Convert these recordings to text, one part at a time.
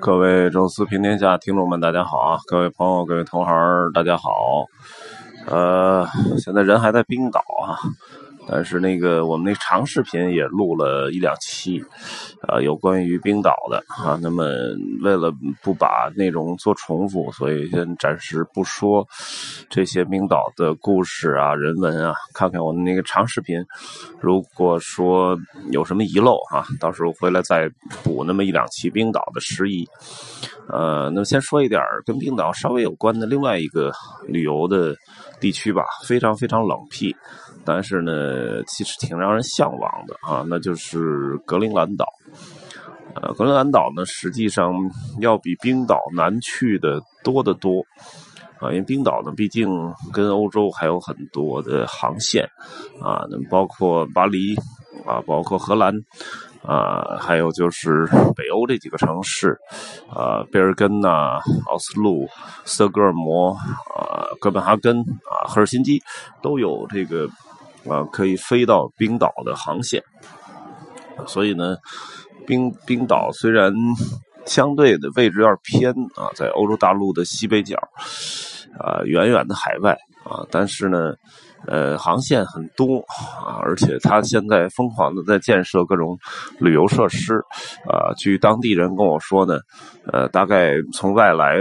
各位周四平天下听众们，大家好啊！各位朋友，各位同行，大家好。呃，现在人还在冰岛啊。但是那个我们那长视频也录了一两期，啊，有关于冰岛的啊。那么为了不把内容做重复，所以先暂时不说这些冰岛的故事啊、人文啊。看看我们那个长视频，如果说有什么遗漏啊，到时候回来再补那么一两期冰岛的事宜。呃，那么先说一点跟冰岛稍微有关的另外一个旅游的地区吧，非常非常冷僻。但是呢，其实挺让人向往的啊，那就是格陵兰岛。呃，格陵兰岛呢，实际上要比冰岛难去的多得多啊，因为冰岛呢，毕竟跟欧洲还有很多的航线啊，那包括巴黎啊，包括荷兰啊，还有就是北欧这几个城市啊，贝尔根呐、奥斯陆、斯德哥尔摩啊、哥本哈根啊、赫尔辛基都有这个。啊，可以飞到冰岛的航线，所以呢，冰冰岛虽然相对的位置有点偏啊，在欧洲大陆的西北角，啊，远远的海外啊，但是呢，呃，航线很多啊，而且它现在疯狂的在建设各种旅游设施啊，据当地人跟我说呢，呃，大概从外来。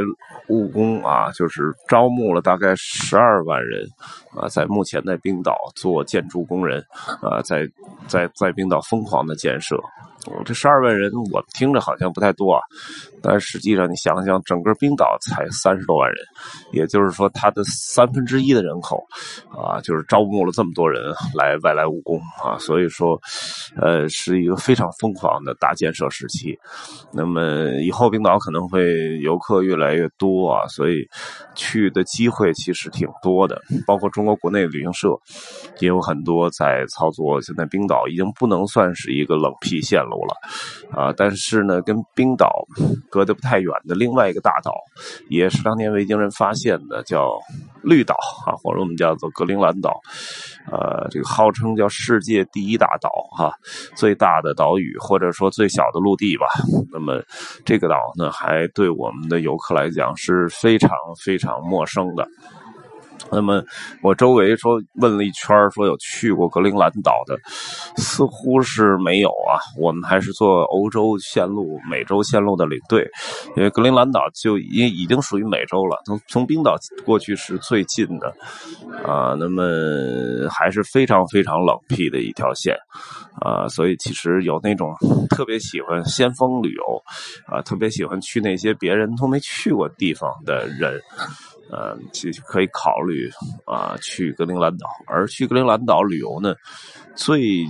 务工啊，就是招募了大概十二万人啊，在目前在冰岛做建筑工人啊，在在在冰岛疯狂的建设。这十二万人，我听着好像不太多啊，但实际上你想想，整个冰岛才三十多万人，也就是说，它的三分之一的人口啊，就是招募了这么多人来外来务工啊，所以说，呃，是一个非常疯狂的大建设时期。那么以后冰岛可能会游客越来越多啊，所以去的机会其实挺多的，包括中国国内旅行社也有很多在操作。现在冰岛已经不能算是一个冷僻线了，啊，但是呢，跟冰岛隔得不太远的另外一个大岛，也是当年维京人发现的，叫绿岛啊，或者我们叫做格陵兰岛，呃，这个号称叫世界第一大岛哈，最大的岛屿或者说最小的陆地吧。那么这个岛呢，还对我们的游客来讲是非常非常陌生的。那么，我周围说问了一圈说有去过格陵兰岛的，似乎是没有啊。我们还是做欧洲线路、美洲线路的领队，因为格陵兰岛就已已经属于美洲了，从从冰岛过去是最近的啊。那么还是非常非常冷僻的一条线啊，所以其实有那种特别喜欢先锋旅游啊，特别喜欢去那些别人都没去过地方的人。呃，其实可以考虑啊，去格陵兰岛。而去格陵兰岛旅游呢，最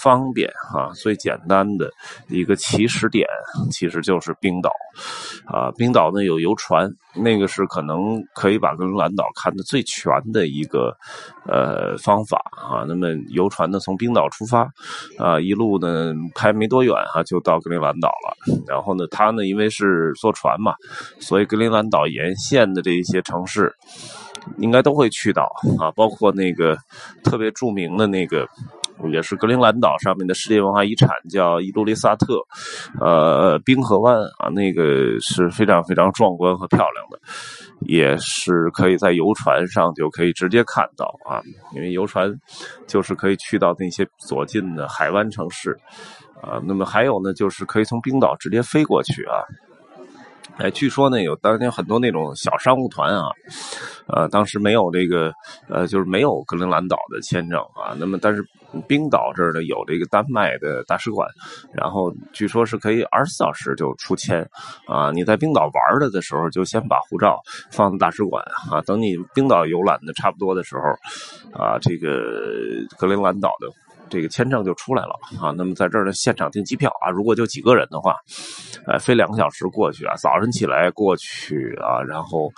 方便啊，最简单的一个起始点，其实就是冰岛。啊，冰岛呢有游船，那个是可能可以把格陵兰岛看的最全的一个呃方法啊。那么游船呢从冰岛出发，啊，一路呢开没多远哈就到格陵兰岛了。然后呢，它呢因为是坐船嘛，所以格陵兰岛沿线的这一一些城市应该都会去到啊，包括那个特别著名的那个。也是格陵兰岛上面的世界文化遗产，叫伊卢利萨特，呃，冰河湾啊，那个是非常非常壮观和漂亮的，也是可以在游船上就可以直接看到啊，因为游船就是可以去到那些所近的海湾城市啊。那么还有呢，就是可以从冰岛直接飞过去啊。哎，据说呢，有当年很多那种小商务团啊，呃，当时没有这个，呃，就是没有格陵兰岛的签证啊。那么，但是冰岛这儿呢有这个丹麦的大使馆，然后据说是可以二十四小时就出签啊。你在冰岛玩的的时候，就先把护照放在大使馆啊，等你冰岛游览的差不多的时候，啊，这个格陵兰岛的。这个签证就出来了啊，那么在这儿呢，现场订机票啊，如果就几个人的话，呃，飞两个小时过去啊，早晨起来过去啊，然后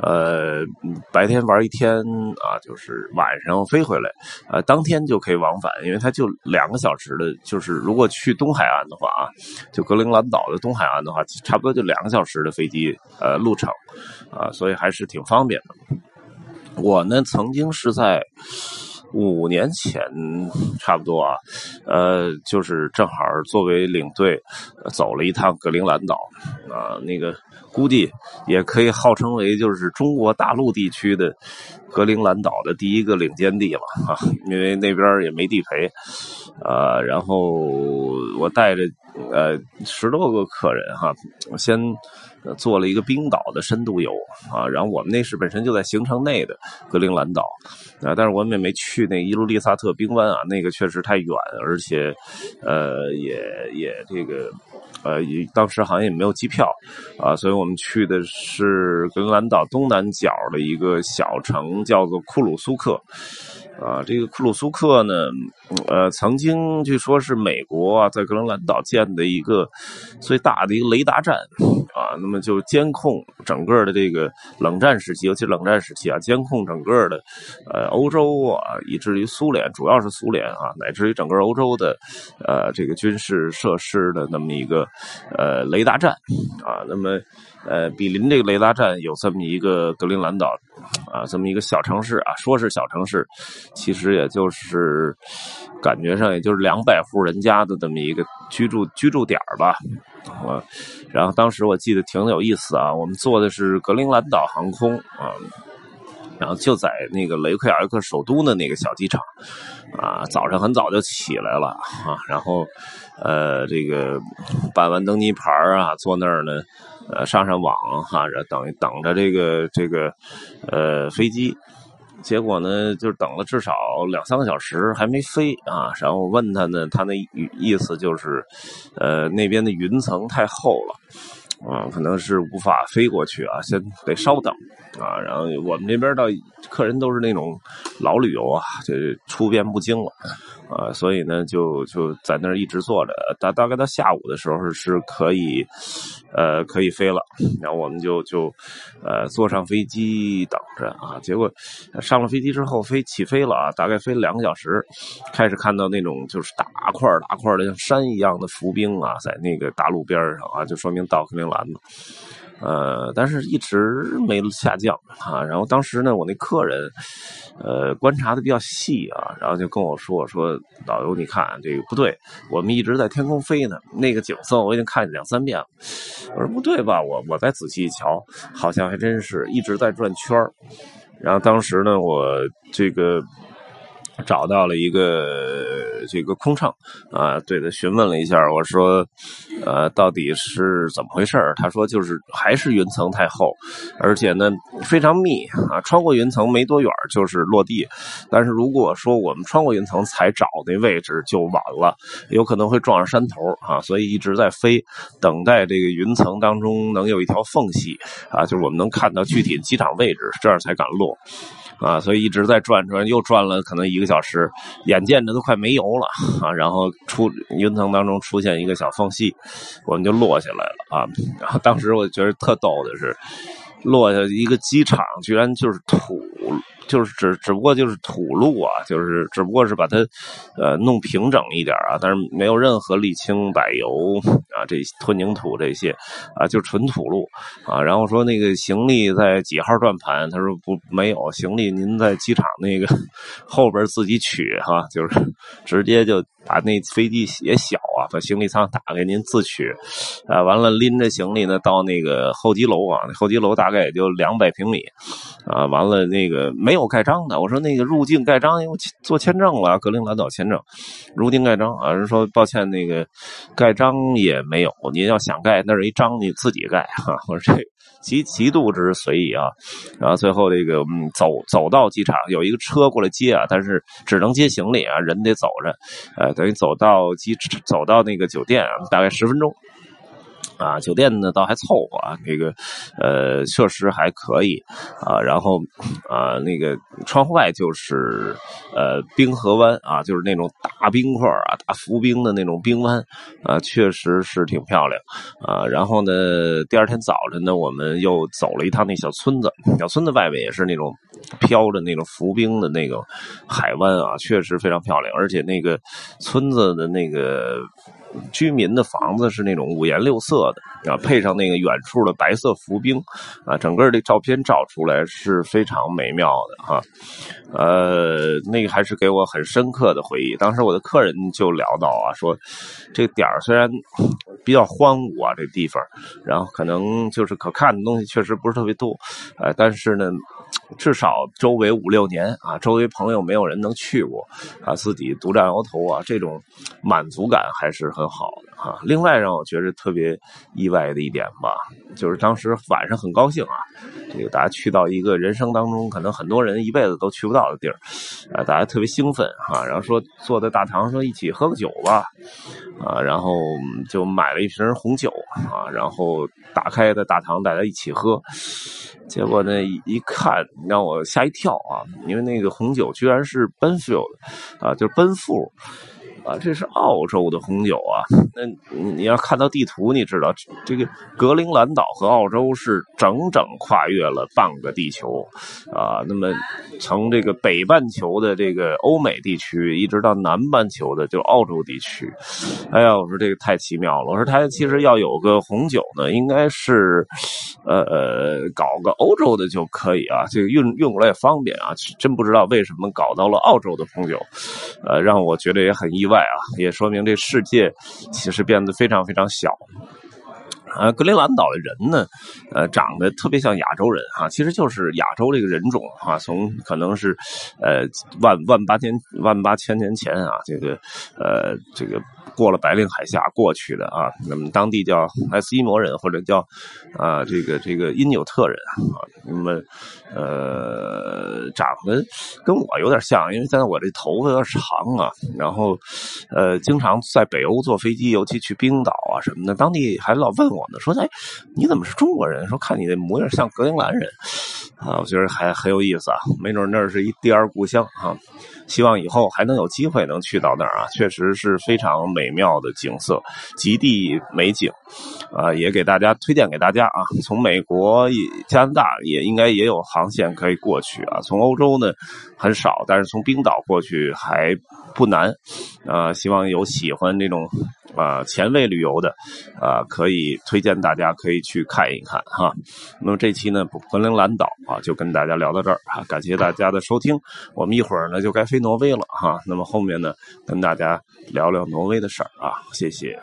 呃，白天玩一天啊，就是晚上飞回来，呃，当天就可以往返，因为它就两个小时的，就是如果去东海岸的话啊，就格陵兰岛的东海岸的话，差不多就两个小时的飞机呃路程啊，所以还是挺方便的。我呢，曾经是在。五年前差不多啊，呃，就是正好作为领队走了一趟格陵兰岛啊，那个估计也可以号称为就是中国大陆地区的格陵兰岛的第一个领间地了啊，因为那边也没地陪啊，然后我带着呃十多个客人哈，我先。做了一个冰岛的深度游啊，然后我们那是本身就在行程内的格陵兰岛啊，但是我们也没去那伊卢利萨特冰湾啊，那个确实太远，而且呃也也这个呃当时好像也没有机票啊，所以我们去的是格陵兰岛东南角的一个小城，叫做库鲁苏克。啊，这个库鲁苏克呢，呃，曾经据说是美国啊在格陵兰岛建的一个最大的一个雷达站啊，那么就监控整个的这个冷战时期，尤其冷战时期啊，监控整个的呃欧洲啊，以至于苏联，主要是苏联啊，乃至于整个欧洲的呃这个军事设施的那么一个呃雷达站啊，那么。呃，比邻这个雷达站有这么一个格陵兰岛，啊，这么一个小城市啊，说是小城市，其实也就是感觉上也就是两百户人家的这么一个居住居住点吧，啊，然后当时我记得挺有意思啊，我们坐的是格陵兰岛航空啊，然后就在那个雷克雅克首都的那个小机场，啊，早上很早就起来了啊，然后呃，这个办完登机牌啊，坐那儿呢。呃，上上网哈，等等着这个这个呃飞机，结果呢，就等了至少两三个小时还没飞啊。然后问他呢，他那意思就是，呃，那边的云层太厚了。啊，可能是无法飞过去啊，先得稍等啊。然后我们这边到客人都是那种老旅游啊，就出边不惊了啊，所以呢，就就在那儿一直坐着。大大概到下午的时候是可以，呃，可以飞了。然后我们就就呃坐上飞机等着啊。结果上了飞机之后飞起飞了啊，大概飞了两个小时，开始看到那种就是大块大块的像山一样的浮冰啊，在那个大路边上啊，就说明到克林兰了，呃，但是一直没下降啊。然后当时呢，我那客人，呃，观察的比较细啊，然后就跟我说我说，导游，你看这个不对，我们一直在天空飞呢，那个景色我已经看两三遍了。我说不对吧？我我再仔细一瞧，好像还真是一直在转圈然后当时呢，我这个。找到了一个这个空乘啊，对他询问了一下，我说，呃，到底是怎么回事他说就是还是云层太厚，而且呢非常密啊，穿过云层没多远就是落地。但是如果说我们穿过云层才找那位置就晚了，有可能会撞上山头啊，所以一直在飞，等待这个云层当中能有一条缝隙啊，就是我们能看到具体机场位置，这样才敢落。啊，所以一直在转转，又转了可能一个小时，眼见着都快没油了啊！然后出云层当中出现一个小缝隙，我们就落下来了啊！然后当时我觉得特逗的是，落下一个机场居然就是土。就是只只不过就是土路啊，就是只不过是把它，呃，弄平整一点啊，但是没有任何沥青、柏油啊，这混凝土这些啊，就纯土路啊。然后说那个行李在几号转盘，他说不没有行李，您在机场那个 后边自己取哈，就是直接就把那飞机也小啊，把行李舱打开您自取啊，完了拎着行李呢到那个候机楼啊，候机楼大概也就两百平米啊，完了那个没有。盖章的，我说那个入境盖章，因为做签证了，格陵兰岛签证，入境盖章啊，人说抱歉，那个盖章也没有，您要想盖，那是一章，你自己盖哈。我说这极极度之随意啊，然后最后这个嗯走走到机场，有一个车过来接啊，但是只能接行李啊，人得走着，呃，等于走到机走到那个酒店啊，大概十分钟。啊，酒店呢倒还凑合啊，那个，呃，设施还可以啊，然后啊，那个窗户外就是呃冰河湾啊，就是那种大冰块啊、大浮冰的那种冰湾啊，确实是挺漂亮啊。然后呢，第二天早晨呢，我们又走了一趟那小村子，小村子外面也是那种飘着那种浮冰的那个海湾啊，确实非常漂亮。而且那个村子的那个居民的房子是那种五颜六色的啊，配上那个远处的白色浮冰啊，整个这照片照出来是非常美妙的哈。呃，那个还是给我很深刻的回忆。当时我的客人就聊到啊，说这个点儿虽然比较荒芜啊，这地方，然后可能就是可看的东西确实不是特别多，呃，但是呢。至少周围五六年啊，周围朋友没有人能去过，啊，自己独占鳌头啊，这种满足感还是很好的啊。另外让我觉得特别意外的一点吧，就是当时晚上很高兴啊，这个大家去到一个人生当中可能很多人一辈子都去不到的地儿，啊，大家特别兴奋哈，然后说坐在大堂说一起喝个酒吧，啊，然后就买了一瓶红酒啊，然后打开在大堂大家一起喝。结果呢，一看让我吓一跳啊！因为那个红酒居然是奔富的啊，就是奔富。啊，这是澳洲的红酒啊！那你要看到地图，你知道这个格陵兰岛和澳洲是整整跨越了半个地球啊。那么从这个北半球的这个欧美地区，一直到南半球的就澳洲地区，哎呀，我说这个太奇妙了！我说它其实要有个红酒呢，应该是呃呃搞个欧洲的就可以啊，这个运运过来也方便啊。真不知道为什么搞到了澳洲的红酒，呃，让我觉得也很意外。啊，也说明这世界其实变得非常非常小。啊，格陵兰岛的人呢，呃，长得特别像亚洲人啊，其实就是亚洲这个人种啊，从可能是呃万万八千万八千年前啊，这个呃这个。过了白令海峡过去的啊，那么当地叫埃斯基摩人或者叫啊这个这个因纽特人啊，那么呃长得跟我有点像，因为现在我这头发有点长啊，然后呃经常在北欧坐飞机，尤其去冰岛啊什么的，当地还老问我呢，说哎你怎么是中国人？说看你的模样像格陵兰人啊，我觉得还很有意思啊，没准那是一第二故乡啊。希望以后还能有机会能去到那儿啊，确实是非常美妙的景色，极地美景，啊，也给大家推荐给大家啊。从美国、加拿大也应该也有航线可以过去啊。从欧洲呢很少，但是从冰岛过去还不难，啊，希望有喜欢这种。啊，前卫旅游的，啊，可以推荐大家可以去看一看哈。那么这期呢，格陵兰岛啊，就跟大家聊到这儿啊，感谢大家的收听。我们一会儿呢就该飞挪威了哈。那么后面呢，跟大家聊聊挪威的事儿啊，谢谢。